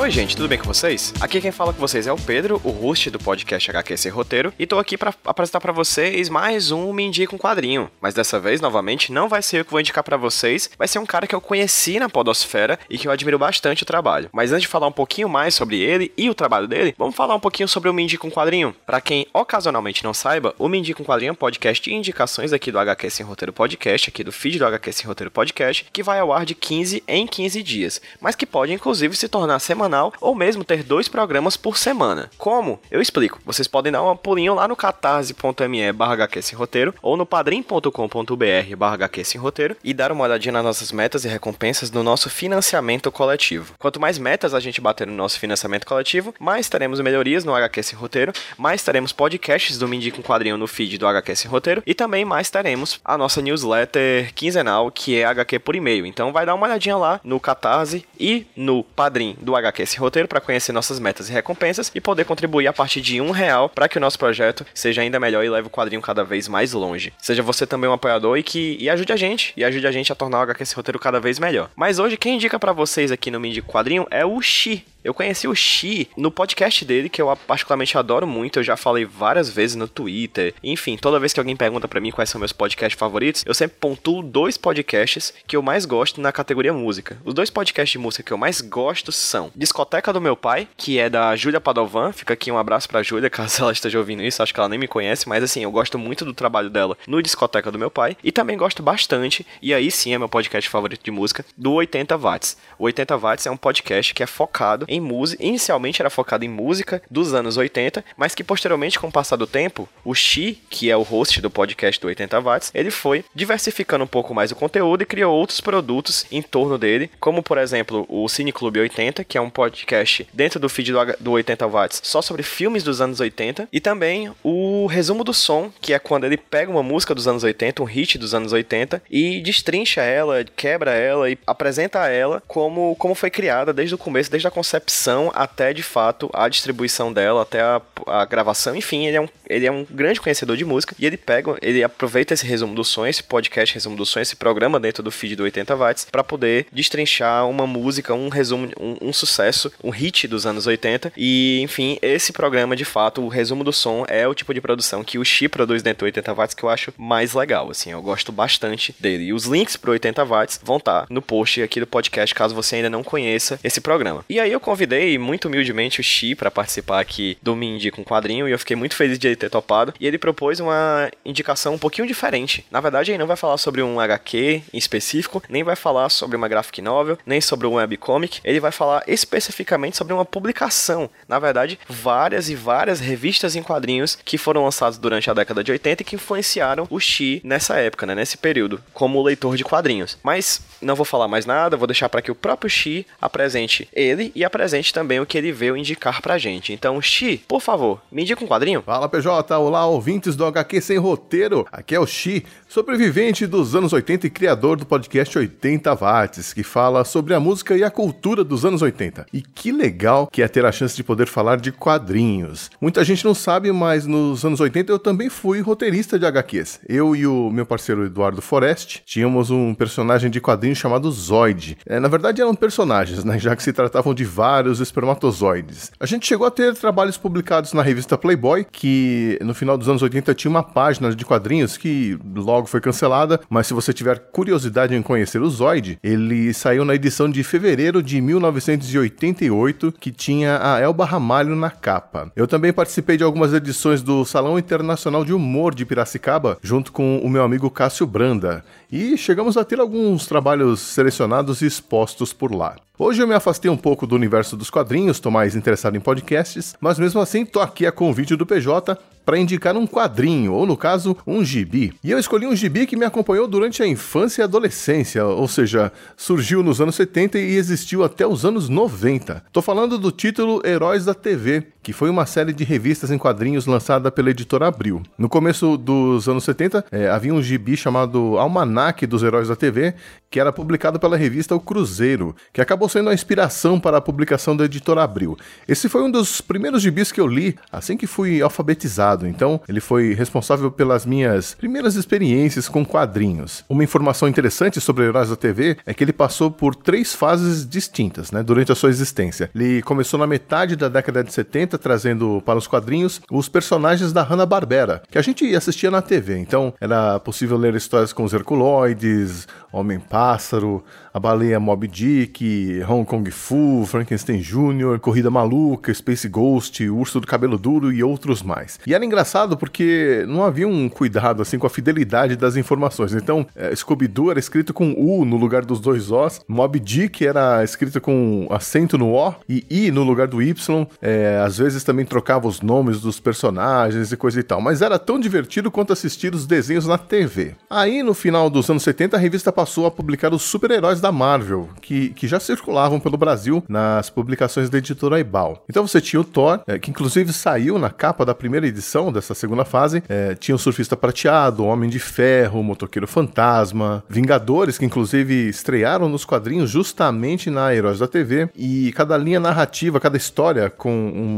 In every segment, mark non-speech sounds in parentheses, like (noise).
Oi, gente, tudo bem com vocês? Aqui quem fala com vocês é o Pedro, o host do podcast HQ Sem Roteiro, e tô aqui para apresentar para vocês mais um Me Indica um Quadrinho. Mas dessa vez, novamente, não vai ser eu que vou indicar para vocês, vai ser um cara que eu conheci na Podosfera e que eu admiro bastante o trabalho. Mas antes de falar um pouquinho mais sobre ele e o trabalho dele, vamos falar um pouquinho sobre o Me Indica um Quadrinho. Para quem ocasionalmente não saiba, o Me Indica um Quadrinho é um podcast de indicações aqui do HQ Sem Roteiro Podcast, aqui do feed do HQ Sem Roteiro Podcast, que vai ao ar de 15 em 15 dias, mas que pode inclusive se tornar semanal semanal ou mesmo ter dois programas por semana. Como? Eu explico. Vocês podem dar um pulinho lá no catarse.me roteiro ou no padrim.com.br roteiro e dar uma olhadinha nas nossas metas e recompensas do nosso financiamento coletivo. Quanto mais metas a gente bater no nosso financiamento coletivo, mais teremos melhorias no HQ Roteiro, mais teremos podcasts do Mindy com Quadrinho no feed do HQ Roteiro e também mais teremos a nossa newsletter quinzenal que é HQ por e-mail. Então vai dar uma olhadinha lá no Catarse e no Padrim do HQ esse roteiro para conhecer nossas metas e recompensas e poder contribuir a partir de um real para que o nosso projeto seja ainda melhor e leve o quadrinho cada vez mais longe. Seja você também um apoiador e que e ajude a gente, e ajude a gente a tornar o HQ esse roteiro cada vez melhor. Mas hoje quem indica para vocês aqui no Mindy Quadrinho é o Xi. Eu conheci o Xi no podcast dele, que eu particularmente adoro muito. Eu já falei várias vezes no Twitter. Enfim, toda vez que alguém pergunta para mim quais são meus podcasts favoritos, eu sempre pontuo dois podcasts que eu mais gosto na categoria música. Os dois podcasts de música que eu mais gosto são Discoteca do Meu Pai, que é da Júlia Padovan. Fica aqui um abraço pra Júlia, (laughs) caso ela esteja ouvindo isso. Acho que ela nem me conhece, mas assim, eu gosto muito do trabalho dela no Discoteca do Meu Pai. E também gosto bastante, e aí sim é meu podcast favorito de música, do 80 Watts. O 80 Watts é um podcast que é focado em música. Inicialmente era focado em música dos anos 80, mas que posteriormente, com o passar do tempo, o Xi, que é o host do podcast do 80 Watts, ele foi diversificando um pouco mais o conteúdo e criou outros produtos em torno dele, como por exemplo o Cine Clube 80, que é um podcast dentro do feed do 80 Watts só sobre filmes dos anos 80, e também o Resumo do Som, que é quando ele pega uma música dos anos 80, um hit dos anos 80, e destrincha ela, quebra ela e apresenta ela como, como foi criada desde o começo, desde a concepção até de fato a distribuição dela, até a, a gravação, enfim, ele é, um, ele é um grande conhecedor de música e ele pega, ele aproveita esse resumo do som, esse podcast resumo do som, esse programa dentro do feed do 80 watts para poder destrinchar uma música, um resumo, um, um sucesso, um hit dos anos 80 e enfim, esse programa de fato, o resumo do som é o tipo de produção que o Xi produz dentro do 80 watts que eu acho mais legal, assim, eu gosto bastante dele. E os links pro 80 watts vão estar tá no post aqui do podcast caso você ainda não conheça esse programa. E aí eu convidei muito humildemente o Xi para participar aqui do Mindy com quadrinho e eu fiquei muito feliz de ele ter topado. E ele propôs uma indicação um pouquinho diferente. Na verdade, ele não vai falar sobre um HQ em específico, nem vai falar sobre uma graphic novel, nem sobre um webcomic. Ele vai falar especificamente sobre uma publicação. Na verdade, várias e várias revistas em quadrinhos que foram lançadas durante a década de 80 e que influenciaram o Xi nessa época, né, nesse período, como leitor de quadrinhos. Mas não vou falar mais nada, vou deixar para que o próprio Xi apresente ele e apresente também o que ele veio indicar pra gente. Então, Xi, por favor, me indica um quadrinho. Fala PJ, olá ouvintes do HQ Sem Roteiro. Aqui é o Xi, sobrevivente dos anos 80 e criador do podcast 80 Watts, que fala sobre a música e a cultura dos anos 80. E que legal que é ter a chance de poder falar de quadrinhos. Muita gente não sabe, mas nos anos 80 eu também fui roteirista de HQs. Eu e o meu parceiro Eduardo Forest tínhamos um personagem de quadrinho chamado Zoid. É, na verdade eram personagens, né, já que se tratavam de vários espermatozoides. A gente chegou a ter trabalhos publicados na revista Playboy, que no final dos anos 80 tinha uma página de quadrinhos que logo foi cancelada, mas se você tiver curiosidade em conhecer o Zoid, ele saiu na edição de fevereiro de 1988, que tinha a Elba Ramalho na capa. Eu também participei de algumas edições do Salão Internacional de Humor de Piracicaba, junto com o meu amigo Cássio Branda, e chegamos a ter alguns trabalhos selecionados e expostos por lá. Hoje eu me afastei um pouco do universo dos quadrinhos, tô mais interessado em podcasts, mas mesmo assim tô aqui a convite do PJ para indicar um quadrinho, ou no caso, um gibi. E eu escolhi um gibi que me acompanhou durante a infância e adolescência, ou seja, surgiu nos anos 70 e existiu até os anos 90. Tô falando do título Heróis da TV, que foi uma série de revistas em quadrinhos lançada pela editora Abril. No começo dos anos 70, é, havia um gibi chamado Almanac dos Heróis da TV, que era publicado pela revista O Cruzeiro, que acabou sendo a inspiração para a publicação da editora Abril. Esse foi um dos primeiros gibis que eu li assim que fui alfabetizado, então ele foi responsável pelas minhas primeiras experiências com quadrinhos. Uma informação interessante sobre Heróis da TV é que ele passou por três fases distintas né, durante a sua existência. Ele começou na metade da década de 70, trazendo para os quadrinhos os personagens da Hanna-Barbera, que a gente assistia na TV, então era possível ler histórias com os Herculoides, Homem-Pássaro, a Baleia Mob Dick, Hong Kong Fu, Frankenstein Jr., Corrida Maluca, Space Ghost, Urso do Cabelo Duro e outros mais. E era engraçado porque não havia um cuidado assim com a fidelidade das informações. Então, é, Scooby-Doo era escrito com U no lugar dos dois Os, Mob Dick era escrito com acento no O e I no lugar do Y. É, às vezes também trocava os nomes dos personagens e coisa e tal. Mas era tão divertido quanto assistir os desenhos na TV. Aí, no final dos anos 70, a revista passou a publicar os super-heróis da Marvel, que, que já circulavam pelo Brasil nas publicações da editora Ibal. Então você tinha o Thor, é, que inclusive saiu na capa da primeira edição dessa segunda fase, é, tinha o Surfista Prateado, o Homem de Ferro, o Motoqueiro Fantasma, Vingadores, que inclusive estrearam nos quadrinhos justamente na Heróis da TV, e cada linha narrativa, cada história com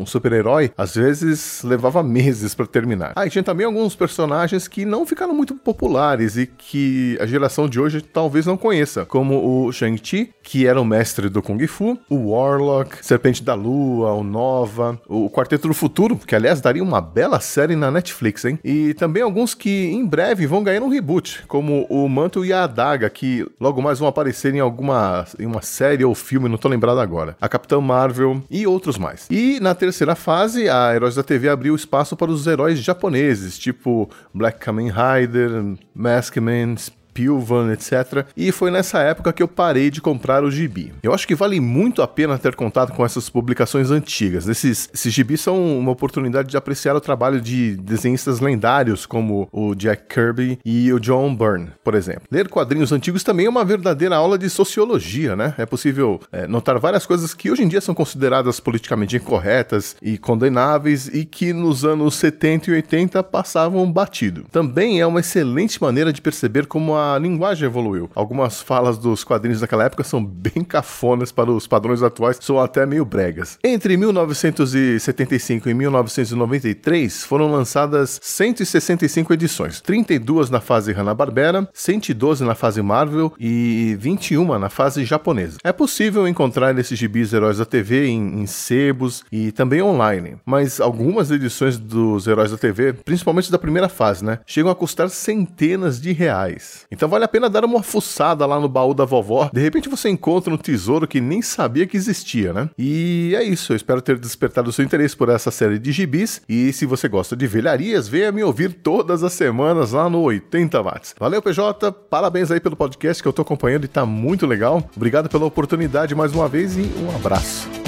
um super-herói, às vezes levava meses para terminar. Ah, e tinha também alguns personagens que não ficaram muito populares e que a geração de hoje talvez não conheça, como o Shang-Chi, que era o mestre do Kung Fu, o Warlock, Serpente da Lua, o Nova, o Quarteto do Futuro, que aliás daria uma bela série na Netflix, hein? E também alguns que em breve vão ganhar um reboot, como o Manto e a Adaga, que logo mais vão aparecer em alguma em uma série ou filme, não tô lembrado agora. A Capitã Marvel e outros mais. E na terceira fase, a Heróis da TV abriu espaço para os heróis japoneses, tipo Black Kamen Rider, Maskman, Pilvan, etc. E foi nessa época que eu parei de comprar o gibi. Eu acho que vale muito a pena ter contato com essas publicações antigas. Esses, esses gibis são uma oportunidade de apreciar o trabalho de desenhistas lendários como o Jack Kirby e o John Byrne, por exemplo. Ler quadrinhos antigos também é uma verdadeira aula de sociologia, né? É possível é, notar várias coisas que hoje em dia são consideradas politicamente incorretas e condenáveis e que nos anos 70 e 80 passavam batido. Também é uma excelente maneira de perceber como a a linguagem evoluiu. Algumas falas dos quadrinhos daquela época são bem cafonas para os padrões atuais, são até meio bregas. Entre 1975 e 1993 foram lançadas 165 edições, 32 na fase Hanna-Barbera, 112 na fase Marvel e 21 na fase japonesa. É possível encontrar esses gibis Heróis da TV em, em sebos e também online, mas algumas edições dos Heróis da TV, principalmente da primeira fase, né, chegam a custar centenas de reais. Então vale a pena dar uma fuçada lá no baú da vovó. De repente você encontra um tesouro que nem sabia que existia, né? E é isso. Eu espero ter despertado o seu interesse por essa série de gibis. E se você gosta de velharias, venha me ouvir todas as semanas lá no 80 Watts. Valeu, PJ. Parabéns aí pelo podcast que eu tô acompanhando e tá muito legal. Obrigado pela oportunidade mais uma vez e um abraço.